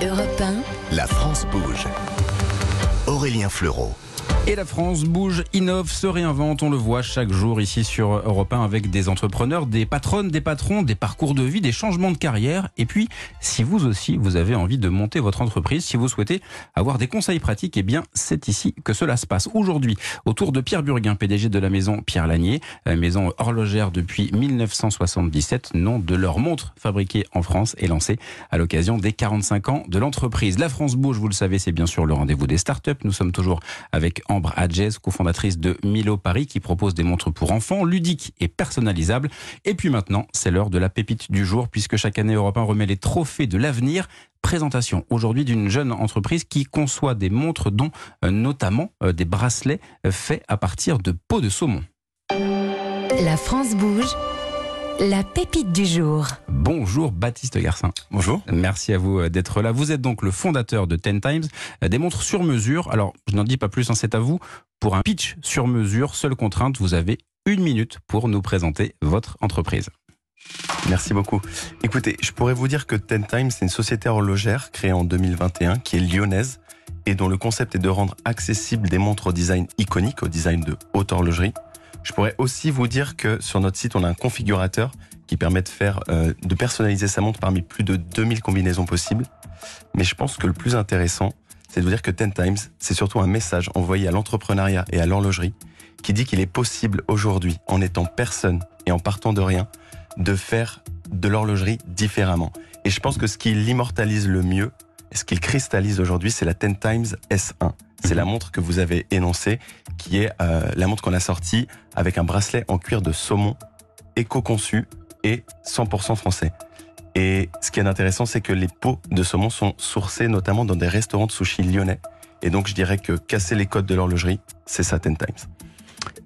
Europe 1, La France bouge. Aurélien Fleureau. Et la France bouge, innove, se réinvente. On le voit chaque jour ici sur Europe 1 avec des entrepreneurs, des patronnes, des patrons, des parcours de vie, des changements de carrière. Et puis, si vous aussi, vous avez envie de monter votre entreprise, si vous souhaitez avoir des conseils pratiques, eh bien, c'est ici que cela se passe. Aujourd'hui, autour de Pierre Burguin, PDG de la maison Pierre Lanier, la maison horlogère depuis 1977, nom de leur montre fabriquée en France et lancée à l'occasion des 45 ans de l'entreprise. La France bouge, vous le savez, c'est bien sûr le rendez-vous des startups. Nous sommes toujours avec Ambre Adjez, cofondatrice de Milo Paris, qui propose des montres pour enfants, ludiques et personnalisables. Et puis maintenant, c'est l'heure de la pépite du jour, puisque chaque année, Europe 1 remet les trophées de l'avenir. Présentation aujourd'hui d'une jeune entreprise qui conçoit des montres, dont euh, notamment euh, des bracelets euh, faits à partir de peau de saumon. la France bouge, la pépite du jour. Bonjour Baptiste Garcin. Bonjour. Merci à vous euh, d'être là. Vous êtes donc le fondateur de Ten Times, euh, des montres sur mesure. Alors, je n'en dis pas plus, hein, c'est à vous. Pour un pitch sur mesure, seule contrainte, vous avez une minute pour nous présenter votre entreprise. Merci beaucoup. Écoutez, je pourrais vous dire que Ten Times, c'est une société horlogère créée en 2021 qui est lyonnaise et dont le concept est de rendre accessible des montres au design iconique, au design de haute horlogerie. Je pourrais aussi vous dire que sur notre site, on a un configurateur qui permet de faire, euh, de personnaliser sa montre parmi plus de 2000 combinaisons possibles. Mais je pense que le plus intéressant, c'est de vous dire que Ten Times, c'est surtout un message envoyé à l'entrepreneuriat et à l'horlogerie qui dit qu'il est possible aujourd'hui, en étant personne et en partant de rien, de faire de l'horlogerie différemment. Et je pense que ce qui l'immortalise le mieux, et ce qu'il cristallise aujourd'hui, c'est la Ten Times S1. C'est la montre que vous avez énoncée, qui est euh, la montre qu'on a sortie avec un bracelet en cuir de saumon, éco-conçu et 100% français. Et ce qui est intéressant, c'est que les peaux de saumon sont sourcées notamment dans des restaurants de sushi lyonnais. Et donc, je dirais que casser les codes de l'horlogerie, c'est ça Ten Times.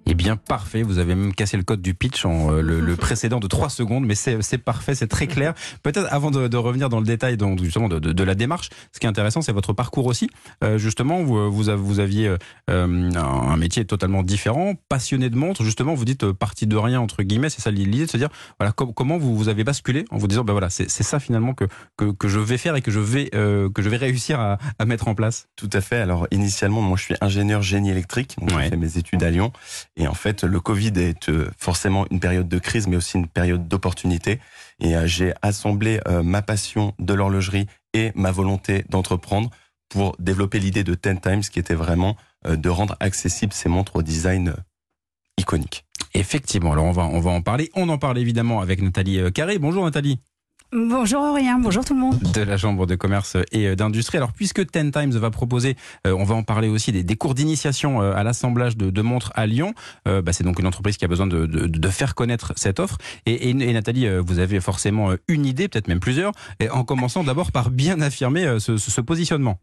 Eh bien, parfait. Vous avez même cassé le code du pitch en euh, le, le précédent de 3 secondes, mais c'est parfait, c'est très clair. Peut-être avant de, de revenir dans le détail donc, justement de, de, de la démarche, ce qui est intéressant, c'est votre parcours aussi. Euh, justement, vous, vous aviez euh, un métier totalement différent, passionné de montres. Justement, vous dites euh, parti de rien entre guillemets. C'est ça l'idée de se dire voilà com- comment vous vous avez basculé en vous disant ben voilà c'est ça finalement que, que que je vais faire et que je vais euh, que je vais réussir à, à mettre en place. Tout à fait. Alors, initialement, moi, je suis ingénieur génie électrique. Donc, Ouais. j'ai fait mes études à Lyon. Et en fait, le Covid est euh, forcément une période de crise, mais aussi une période d'opportunité. Et euh, j'ai assemblé euh, ma passion de l'horlogerie et ma volonté d'entreprendre pour développer l'idée de Ten Times, qui était vraiment de rendre accessible ces montres au design iconique. Effectivement. Alors on va on va en parler. On en parle évidemment avec Nathalie Carré. Bonjour Nathalie. Bonjour Aurélien, bonjour tout le monde. de la Chambre de commerce et euh, d'industrie. Alors, puisque Ten Times va proposer, euh, on va en parler aussi, des, cours d'initiation euh, à l'assemblage de, montres à Lyon. Bah, c'est donc une entreprise qui a besoin de, faire connaître cette offre. Et, Nathalie, vous avez forcément une idée, peut-être même plusieurs, en commençant d'abord par bien affirmer ce positionnement.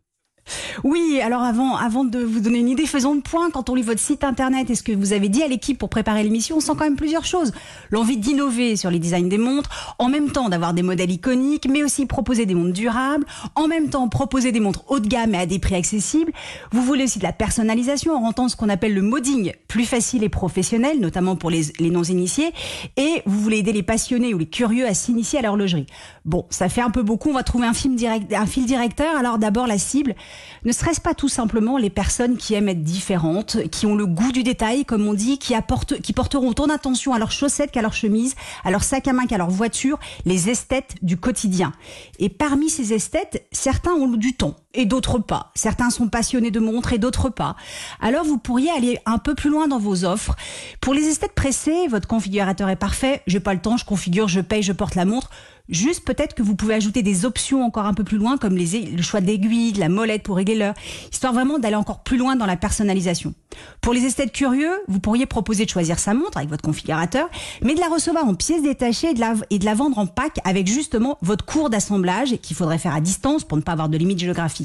Oui, alors avant, avant de vous donner une idée, faisons le point. Quand on lit votre site internet et ce que vous avez dit à l'équipe pour préparer l'émission, on sent quand même plusieurs choses. L'envie d'innover sur les designs des montres, en même temps d'avoir des modèles iconiques, mais aussi proposer des montres durables, en même temps proposer des montres haut de gamme et à des prix accessibles. Vous voulez aussi de la personnalisation en rendant ce qu'on appelle le modding plus facile et professionnel, notamment pour les, les non-initiés. Et vous voulez aider les passionnés ou les curieux à s'initier à l'horlogerie. Bon, ça fait un peu beaucoup. On va trouver un, film direct, un fil directeur. Alors d'abord, la cible. Ne serait-ce pas tout simplement les personnes qui aiment être différentes, qui ont le goût du détail, comme on dit, qui, apportent, qui porteront autant d'attention à leurs chaussettes qu'à leurs chemises, à leur sac à main qu'à leur voiture, les esthètes du quotidien. Et parmi ces esthètes, certains ont du temps et d'autres pas. Certains sont passionnés de montres et d'autres pas. Alors vous pourriez aller un peu plus loin dans vos offres. Pour les esthètes pressés, votre configurateur est parfait. J'ai pas le temps, je configure, je paye, je porte la montre. Juste peut-être que vous pouvez ajouter des options encore un peu plus loin, comme le choix d'aiguilles, de la molette pour régler l'heure, histoire vraiment d'aller encore plus loin dans la personnalisation. Pour les esthètes curieux, vous pourriez proposer de choisir sa montre avec votre configurateur, mais de la recevoir en pièces détachées et de la, et de la vendre en pack avec justement votre cours d'assemblage qu'il faudrait faire à distance pour ne pas avoir de limite géographique.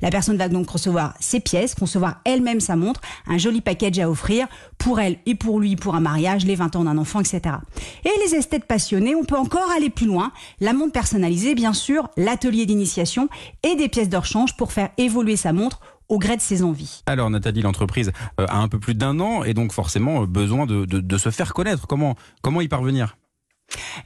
La personne va donc recevoir ses pièces, concevoir elle-même sa montre, un joli package à offrir pour elle et pour lui pour un mariage, les 20 ans d'un enfant, etc. Et les esthètes passionnés, on peut encore aller plus loin. La montre personnalisée, bien sûr, l'atelier d'initiation et des pièces de rechange pour faire évoluer sa montre au gré de ses envies. Alors Nathalie, l'entreprise euh, a un peu plus d'un an et donc forcément euh, besoin de, se faire connaître. Comment y parvenir?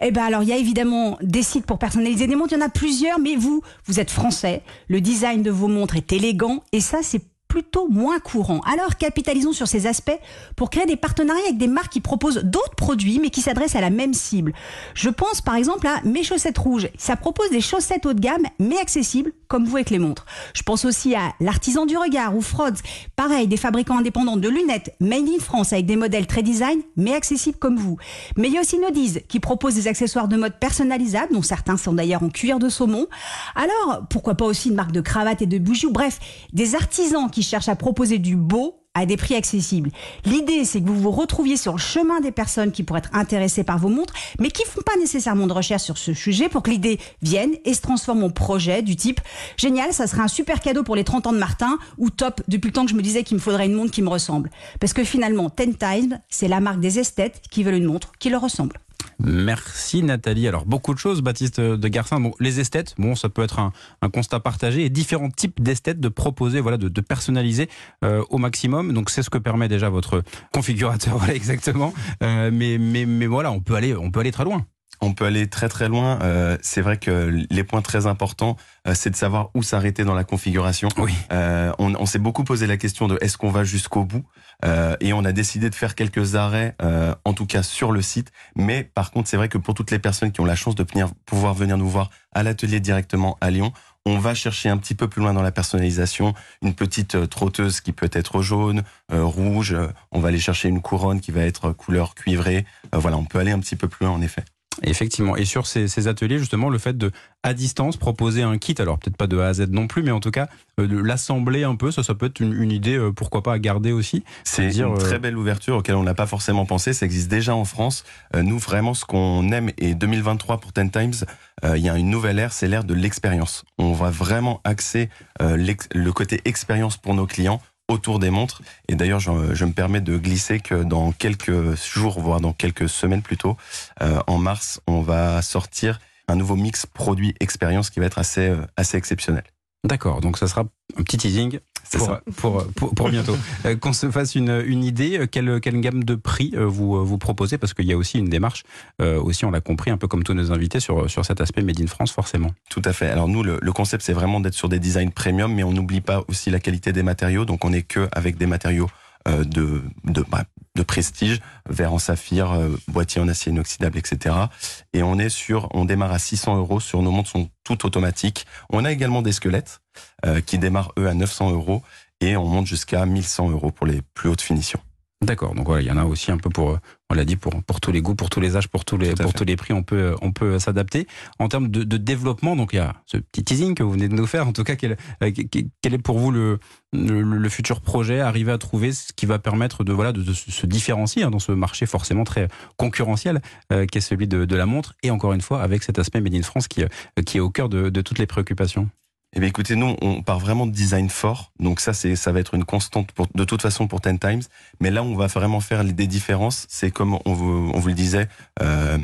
Eh ben alors, il y a évidemment des sites pour personnaliser des montres. Il y en a plusieurs, mais vous, vous êtes français. Le design de vos montres est élégant, et ça, c'est plutôt moins courant. Alors capitalisons sur ces aspects pour créer des partenariats avec des marques qui proposent d'autres produits mais qui s'adressent à la même cible. Je pense par exemple à Mes chaussettes rouges. Ça propose des chaussettes haut de gamme mais accessibles comme vous avec les montres. Je pense aussi à l'artisan du regard ou Frods. Pareil, des fabricants indépendants de lunettes made in France avec des modèles très design mais accessibles comme vous. Mais il y a aussi Nodiz qui propose des accessoires de mode personnalisables dont certains sont d'ailleurs en cuir de saumon. Alors pourquoi pas aussi une marque de cravates et de bougies ou bref des artisans qui cherche à proposer du beau à des prix accessibles. L'idée, c'est que vous vous retrouviez sur le chemin des personnes qui pourraient être intéressées par vos montres, mais qui font pas nécessairement de recherche sur ce sujet pour que l'idée vienne et se transforme en projet du type génial, ça serait un super cadeau pour les 30 ans de Martin ou top depuis le temps que je me disais qu'il me faudrait une montre qui me ressemble. Parce que finalement, Ten Times, c'est la marque des esthètes qui veulent une montre qui leur ressemble. Merci Nathalie. Alors beaucoup de choses, Baptiste de Garcin. Bon, les esthètes, bon, ça peut être un, constat partagé et différents types d'esthètes de proposer, voilà, de, personnaliser euh, au maximum. Donc c'est ce que permet déjà votre configurateur, voilà exactement. Euh, mais, mais, mais voilà, on peut aller, on peut aller très loin. On peut aller très très loin. Euh, c'est vrai que les points très importants, c'est de savoir où s'arrêter dans la configuration. Oui. on, on s'est beaucoup posé la question de est-ce qu'on va jusqu'au bout euh, et on a décidé de faire quelques arrêts, euh, en tout cas sur le site. Mais par contre, c'est vrai que pour toutes les personnes qui ont la chance de pouvoir venir nous voir à l'atelier directement à Lyon, on va chercher un petit peu plus loin dans la personnalisation, une petite euh, trotteuse qui peut être jaune, rouge, on va aller chercher une couronne qui va être couleur cuivrée. voilà, on peut aller un petit peu plus loin en effet. Effectivement. Et sur ces, ateliers, justement, le fait de, à distance, proposer un kit, alors peut-être pas de A à Z non plus, mais en tout cas, euh, de l'assembler un peu, ça, ça peut être une, idée, euh, pourquoi pas, à garder aussi. C'est une euh, très belle ouverture auquel on n'a pas forcément pensé. Ça existe déjà en France. nous, vraiment, ce qu'on aime, et 2023 pour Ten Times, il y a une nouvelle ère, c'est l'ère de l'expérience. On va vraiment axer le côté expérience pour nos clients autour des montres. Et d'ailleurs, je, me permets de glisser que dans quelques jours, voire dans quelques semaines plutôt, euh, en mars, on va sortir un nouveau mix produit expérience qui va être assez, euh, assez exceptionnel. D'accord, donc ça sera un petit teasing pour, pour, pour, bientôt. Euh, qu'on se fasse une, une idée, euh, quelle, quelle gamme de prix euh, vous, vous proposez? Parce qu'il y a aussi une démarche, aussi on l'a compris, un peu comme tous nos invités, sur, sur cet aspect Made in France, forcément. Tout à fait. Alors nous, le, le concept, c'est vraiment d'être sur des designs premium, mais on n'oublie pas aussi la qualité des matériaux. Donc on n'est que avec des matériaux de, de, bah, de prestige, verre en saphir, boîtier en acier inoxydable, etc. Et on est sur, on démarre à 600 euros sur nos montres sont toutes automatiques. On a également des squelettes qui démarrent eux à 900 euros et on monte jusqu'à 1100 euros pour les plus hautes finitions. D'accord, donc voilà, il y en a aussi un peu pour, on l'a dit, pour, pour tous les goûts, pour tous les âges, pour tous les, pour tous les prix, on peut, on peut s'adapter. En termes de, développement, donc il y a ce petit teasing que vous venez de nous faire, en tout cas, quel, euh, quel est pour vous le, le, futur projet, arriver à trouver ce qui va permettre de, voilà, de, se différencier hein, dans ce marché forcément très concurrentiel euh, qui est celui de, la montre, et encore une fois, avec cet aspect Made in France qui, euh, qui est au cœur de toutes les préoccupations eh bien, écoutez, nous, on part vraiment de design fort. Donc ça, c'est, ça va être une constante pour, de toute façon pour Ten Times. Mais là, on va vraiment faire des différences. C'est comme on vous, on vous le disait, euh,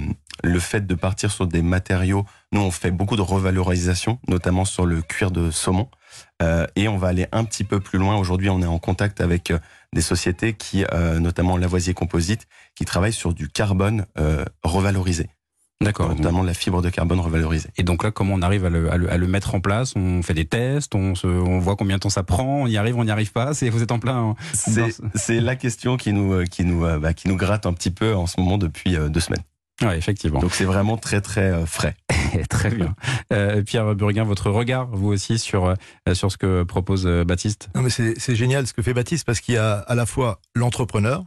le fait de partir sur des matériaux. Nous, on fait beaucoup de revalorisation, notamment sur le cuir de saumon. Euh, et on va aller un petit peu plus loin. Aujourd'hui, on est en contact avec euh, des sociétés qui, euh, notamment Lavoisier Composite, qui travaillent sur du carbone euh, revalorisé. D'accord. Notamment la fibre de carbone revalorisée. Et donc là, comment on arrive à le, à le, mettre en place? On fait des tests, on, se, on voit combien de temps ça prend, on y arrive, on n'y arrive pas? C'est vous êtes en plein. C'est la question qui nous euh, qui nous euh, bah, qui nous gratte un petit peu en ce moment depuis euh, deux semaines. Oui, effectivement. Donc c'est vraiment très très frais. très bien. Pierre Burguin, votre regard, vous aussi, sur, sur ce que propose Baptiste? Non, mais c'est génial ce que fait Baptiste parce qu'il y a à la fois l'entrepreneur,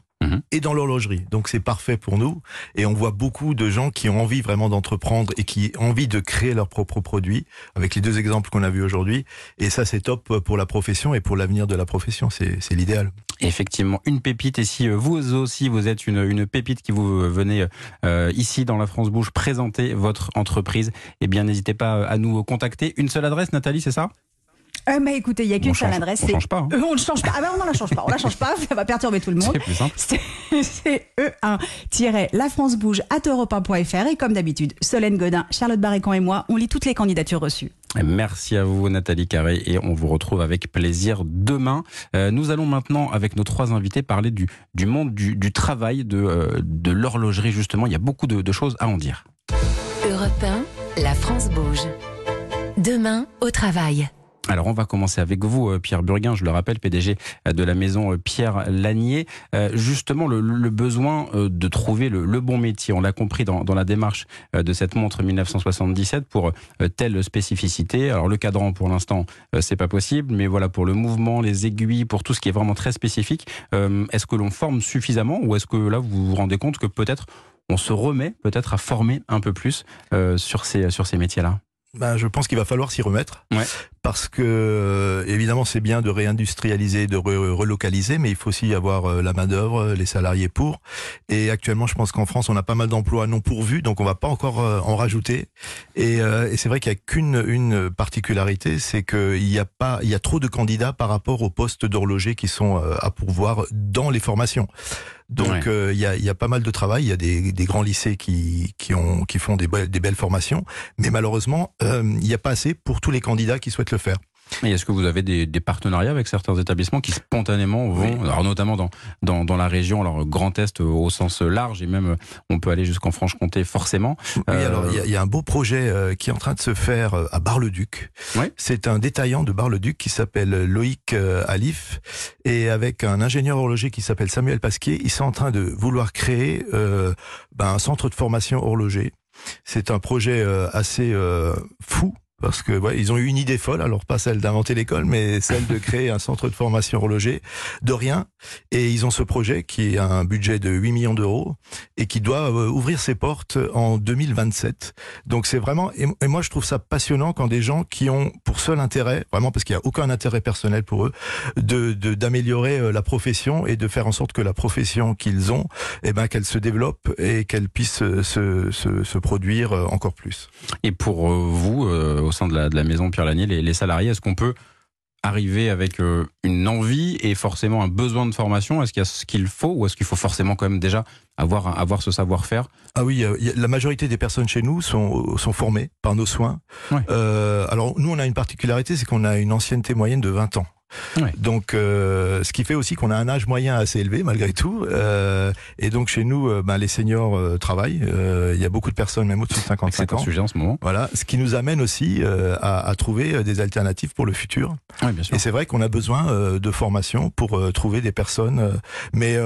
Et dans l'horlogerie. Donc c'est parfait pour nous. Et on voit beaucoup de gens qui ont envie vraiment d'entreprendre et qui ont envie de créer leurs propres produits, avec les deux exemples qu'on a vus aujourd'hui. Et ça, c'est top pour la profession et pour l'avenir de la profession. C'est l'idéal. Effectivement, une pépite. Et si euh, vous aussi, vous êtes une, une pépite qui vous venez euh, ici dans la France Bouge présenter votre entreprise, eh bien, n'hésitez pas à nous contacter. Une seule adresse, Nathalie, c'est ça? Euh, bah, écoutez, il n'y a qu'une seule adresse. On ne change pas. Hein. Euh, on ne change pas. Ah bah, on ne la change pas. On la change pas. Ça va perturber tout le monde. C'est plus simple. C'est E1-la France bouge at europe1.fr. Et comme d'habitude, Solène Godin, Charlotte Barrécon et moi, on lit toutes les candidatures reçues. Merci à vous Nathalie Carré et on vous retrouve avec plaisir demain. Euh, nous allons maintenant avec nos trois invités parler du, du monde du, du travail, de, euh, de l'horlogerie justement. Il y a beaucoup de, de choses à en dire. Europe 1, la France bouge. Demain au travail. Alors on va commencer avec vous, euh, Pierre Burguin, je le rappelle, PDG euh, de la maison euh, Pierre Lanier. justement, le, besoin de trouver le, bon métier, on l'a compris dans, la démarche de cette montre 1977 pour telle spécificité. Alors le cadran, pour l'instant, c'est pas possible, mais voilà pour le mouvement, les aiguilles, pour tout ce qui est vraiment très spécifique, est-ce que l'on forme suffisamment ou est-ce que là vous vous rendez compte que peut-être on se remet peut-être à former un peu plus sur ces, sur ces métiers-là? Ben, je pense qu'il va falloir s'y remettre. Parce que, euh, évidemment, c'est bien de réindustrialiser, de relocaliser, mais il faut aussi avoir euh, la main-d'œuvre, les salariés pour. Et actuellement, je pense qu'en France, on a pas mal d'emplois non pourvus, donc on va pas encore euh, en rajouter. Et, et c'est vrai qu'il y a qu'une une particularité, c'est qu'il y a pas, il y a trop de candidats par rapport aux postes d'horloger qui sont à pourvoir dans les formations. Donc il y, a, y, a, pas mal de travail. Il y a des, des grands lycées qui, qui, ont, qui font des, des belles formations, mais malheureusement, il n'y a pas assez pour tous les candidats qui souhaitent le faire. Et est-ce que vous avez des, des, partenariats avec certains établissements qui spontanément vont, alors notamment dans, dans, dans, la région, alors Grand Est au sens large, et même on peut aller jusqu'en Franche-Comté forcément. Oui, euh, alors il y, y, a un beau projet euh, qui est en train de se faire euh, à Bar-le-Duc. Oui. C'est un détaillant de Bar-le-Duc qui s'appelle Loïc Alif, et avec un ingénieur horloger qui s'appelle Samuel Pasquier, ils sont en train de vouloir créer euh, ben, un centre de formation horloger. C'est un projet assez fou parce que ouais, ils ont eu une idée folle, alors pas celle d'inventer l'école, mais celle de créer un centre de formation horloger de rien. Et ils ont ce projet qui a un budget de 8 millions d'euros et qui doit euh, ouvrir ses portes en 2027. Donc c'est vraiment et, moi je trouve ça passionnant quand des gens qui ont pour seul intérêt, vraiment parce qu'il n'y a aucun intérêt personnel pour eux, de d'améliorer euh, la profession et de faire en sorte que la profession qu'ils ont, eh ben qu'elle se développe et qu'elle puisse euh, se, se, se, produire encore plus. Et pour vous au sein de la, maison Pierre Lanier, les, salariés, est-ce qu'on peut arriver avec euh, une envie et forcément un besoin de formation? Est-ce qu'il y a ce qu'il faut ou est-ce qu'il faut forcément quand même déjà avoir, avoir ce savoir-faire? Ah oui, la majorité des personnes chez nous sont, sont formées par nos soins. Euh, alors nous, on a une particularité, c'est qu'on a une ancienneté moyenne de 20 ans. Donc, euh, ce qui fait aussi qu'on a un âge moyen assez élevé malgré tout. Euh, et donc chez nous, euh, ben, les seniors travaillent. Il y a beaucoup de personnes, même au-dessus de 55 ans. C'est un sujet en ce moment. Voilà, ce qui nous amène aussi à, à, trouver des alternatives pour le futur. Oui, bien sûr. Et c'est vrai qu'on a besoin de formation pour trouver des personnes. mais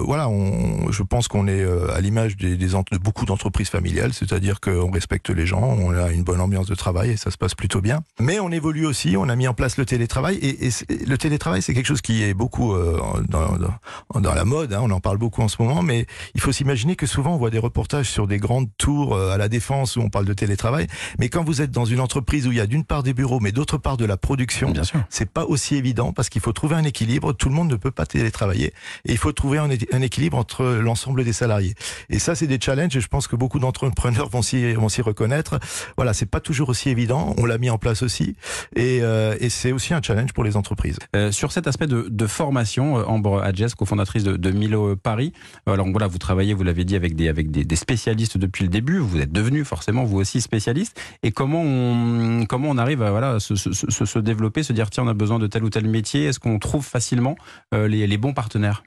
voilà, on, je pense qu'on est à l'image des, des de beaucoup d'entreprises familiales, c'est-à-dire qu'on respecte les gens, on a une bonne ambiance de travail et ça se passe plutôt bien. Mais on évolue aussi. On a mis en place le télétravail et, et le télétravail, c'est quelque chose qui est beaucoup euh, dans, dans, dans, la mode, hein, on en parle beaucoup en ce moment, mais il faut s'imaginer que souvent on voit des reportages sur des grandes tours euh, à la défense où on parle de télétravail, mais quand vous êtes dans une entreprise où il y a d'une part des bureaux, mais d'autre part de la production, c'est pas aussi évident parce qu'il faut trouver un équilibre. Tout le monde ne peut pas télétravailler et il faut trouver un, un équilibre entre l'ensemble des salariés. Et ça, c'est des challenges et je pense que beaucoup d'entrepreneurs vont s'y vont s'y reconnaître. Voilà, c'est pas toujours aussi évident. On l'a mis en place aussi et, euh, et c'est aussi un challenge pour les entreprises. Euh, sur cet aspect de, formation, euh, Ambre Adjes, cofondatrice de, Milo Paris, euh, alors voilà, vous travaillez, vous l'avez dit, avec des, avec des, spécialistes depuis le début. Vous êtes devenu forcément vous aussi spécialiste. Et comment on, comment on arrive à voilà, se, se, développer, se dire tiens, on a besoin de tel ou tel métier Est-ce qu'on trouve facilement les, les bons partenaires?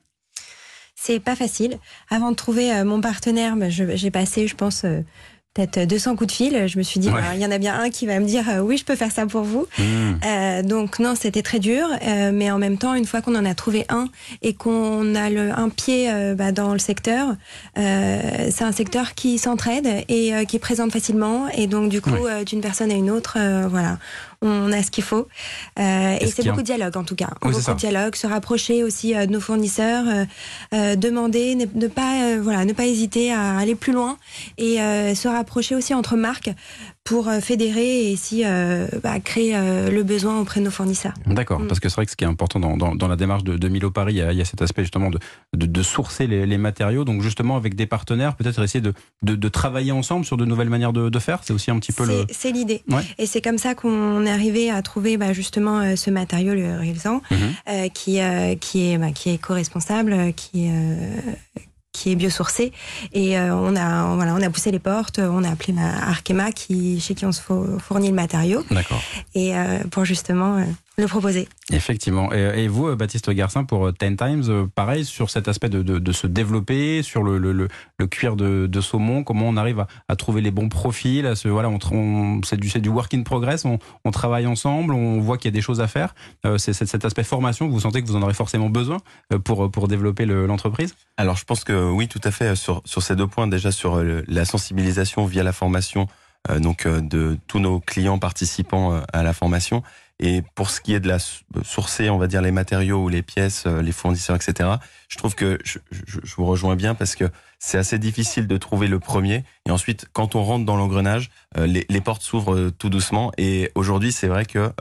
C'est pas facile. Avant de trouver mon partenaire, bah, j'ai passé, je pense, peut-être 200 coups de fil. Je me suis dit, bah, il y en a bien un qui va me dire, euh, oui, je peux faire ça pour vous. Mmh. Euh, donc non, c'était très dur, euh, mais en même temps, une fois qu'on en a trouvé un et qu'on a le, un pied euh, bah, dans le secteur, euh, c'est un secteur qui s'entraide et qui est présente facilement. Et donc du coup, d'une personne à une autre, voilà, on a ce qu'il faut. Euh, et c'est beaucoup de dialogue en tout cas. beaucoup de dialogue, se rapprocher aussi euh, de nos fournisseurs, euh, demander, ne, pas voilà, ne pas hésiter à aller plus loin et se rapprocher aussi entre marques pour euh, fédérer et ici bah, créer le besoin auprès de nos fournisseurs. D'accord, mm. parce que c'est vrai que ce qui est important dans, dans, la démarche de, de Milo Paris, il y, a, cet aspect justement de, de, sourcer les, les, matériaux. Donc justement avec des partenaires, peut-être essayer de, travailler ensemble sur de nouvelles manières de, faire. C'est aussi un petit peu le. C'est l'idée. Et c'est comme ça qu'on est arrivé à trouver bah, justement ce matériau, le Rilsan, mm-hmm. qui, qui est bah, qui est éco-responsable, qui qui est biosourcé. Et euh, on, a, voilà, on a poussé les portes, on a appelé Arkema, qui, chez qui on se fournit le matériau. D'accord. Et euh, pour justement euh, le proposer. Effectivement. Et, vous, Baptiste Garcin, pour Ten Times, pareil, sur cet aspect de, de, se développer, sur le, le, le, cuir de, de, saumon, comment on arrive à, à, trouver les bons profils, à ce, voilà, on, c'est du, du work in progress, on, on travaille ensemble, on voit qu'il y a des choses à faire. c'est cet aspect formation, vous sentez que vous en aurez forcément besoin pour, pour développer l'entreprise? Alors, je pense que oui, tout à fait. Sur, sur ces deux points, déjà sur euh, la sensibilisation via la formation, euh, donc euh, de tous nos clients participants à la formation. Et pour ce qui est de la sourcer, on va dire les matériaux ou les pièces, les fournisseurs, etc. Je trouve que je, vous rejoins bien parce que c'est assez difficile de trouver le premier. Et ensuite, quand on rentre dans l'engrenage, les, les, portes s'ouvrent tout doucement. Et aujourd'hui, c'est vrai que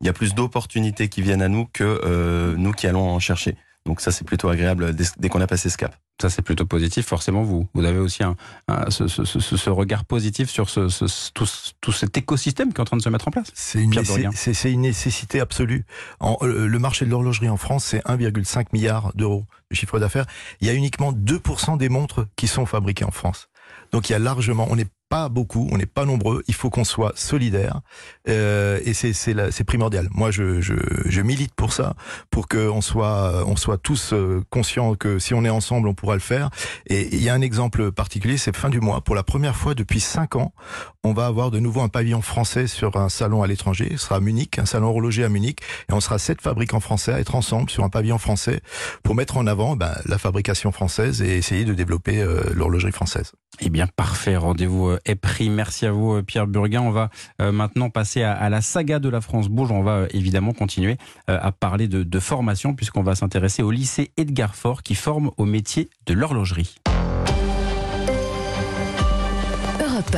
il y a plus d'opportunités qui viennent à nous que nous qui allons en chercher. Donc ça, c'est plutôt agréable dès, qu'on a passé ce cap. Ça, c'est plutôt positif. Forcément, vous, vous avez aussi un, ce, regard positif sur ce, tout, cet écosystème qui est en train de se mettre en place. C'est une, une, nécessité absolue. En, le marché de l'horlogerie en France, c'est 1,5 milliard d'euros de chiffre d'affaires. Il y a uniquement 2% des montres qui sont fabriquées en France. Donc il y a largement, on n'est pas beaucoup, on n'est pas nombreux. Il faut qu'on soit solidaire euh, et c'est primordial. Moi, je, je, je, milite pour ça, pour qu'on soit on soit tous euh, conscients que si on est ensemble, on pourra le faire. Et il y a un exemple particulier, c'est fin du mois. Pour la première fois depuis cinq ans, on va avoir de nouveau un pavillon français sur un salon à l'étranger. Ce sera à Munich, un salon horloger à Munich, et on sera sept fabricants français à être ensemble sur un pavillon français pour mettre en avant ben, la fabrication française et essayer de développer euh, l'horlogerie française. Eh bien, parfait. Rendez-vous est pris. Merci à vous, Pierre Burguin. On va euh, maintenant passer à, la saga de la France Bouge. On va euh, évidemment continuer euh, à parler de, de formation puisqu'on va s'intéresser au lycée Edgar Faure qui forme au métier de l'horlogerie. Europe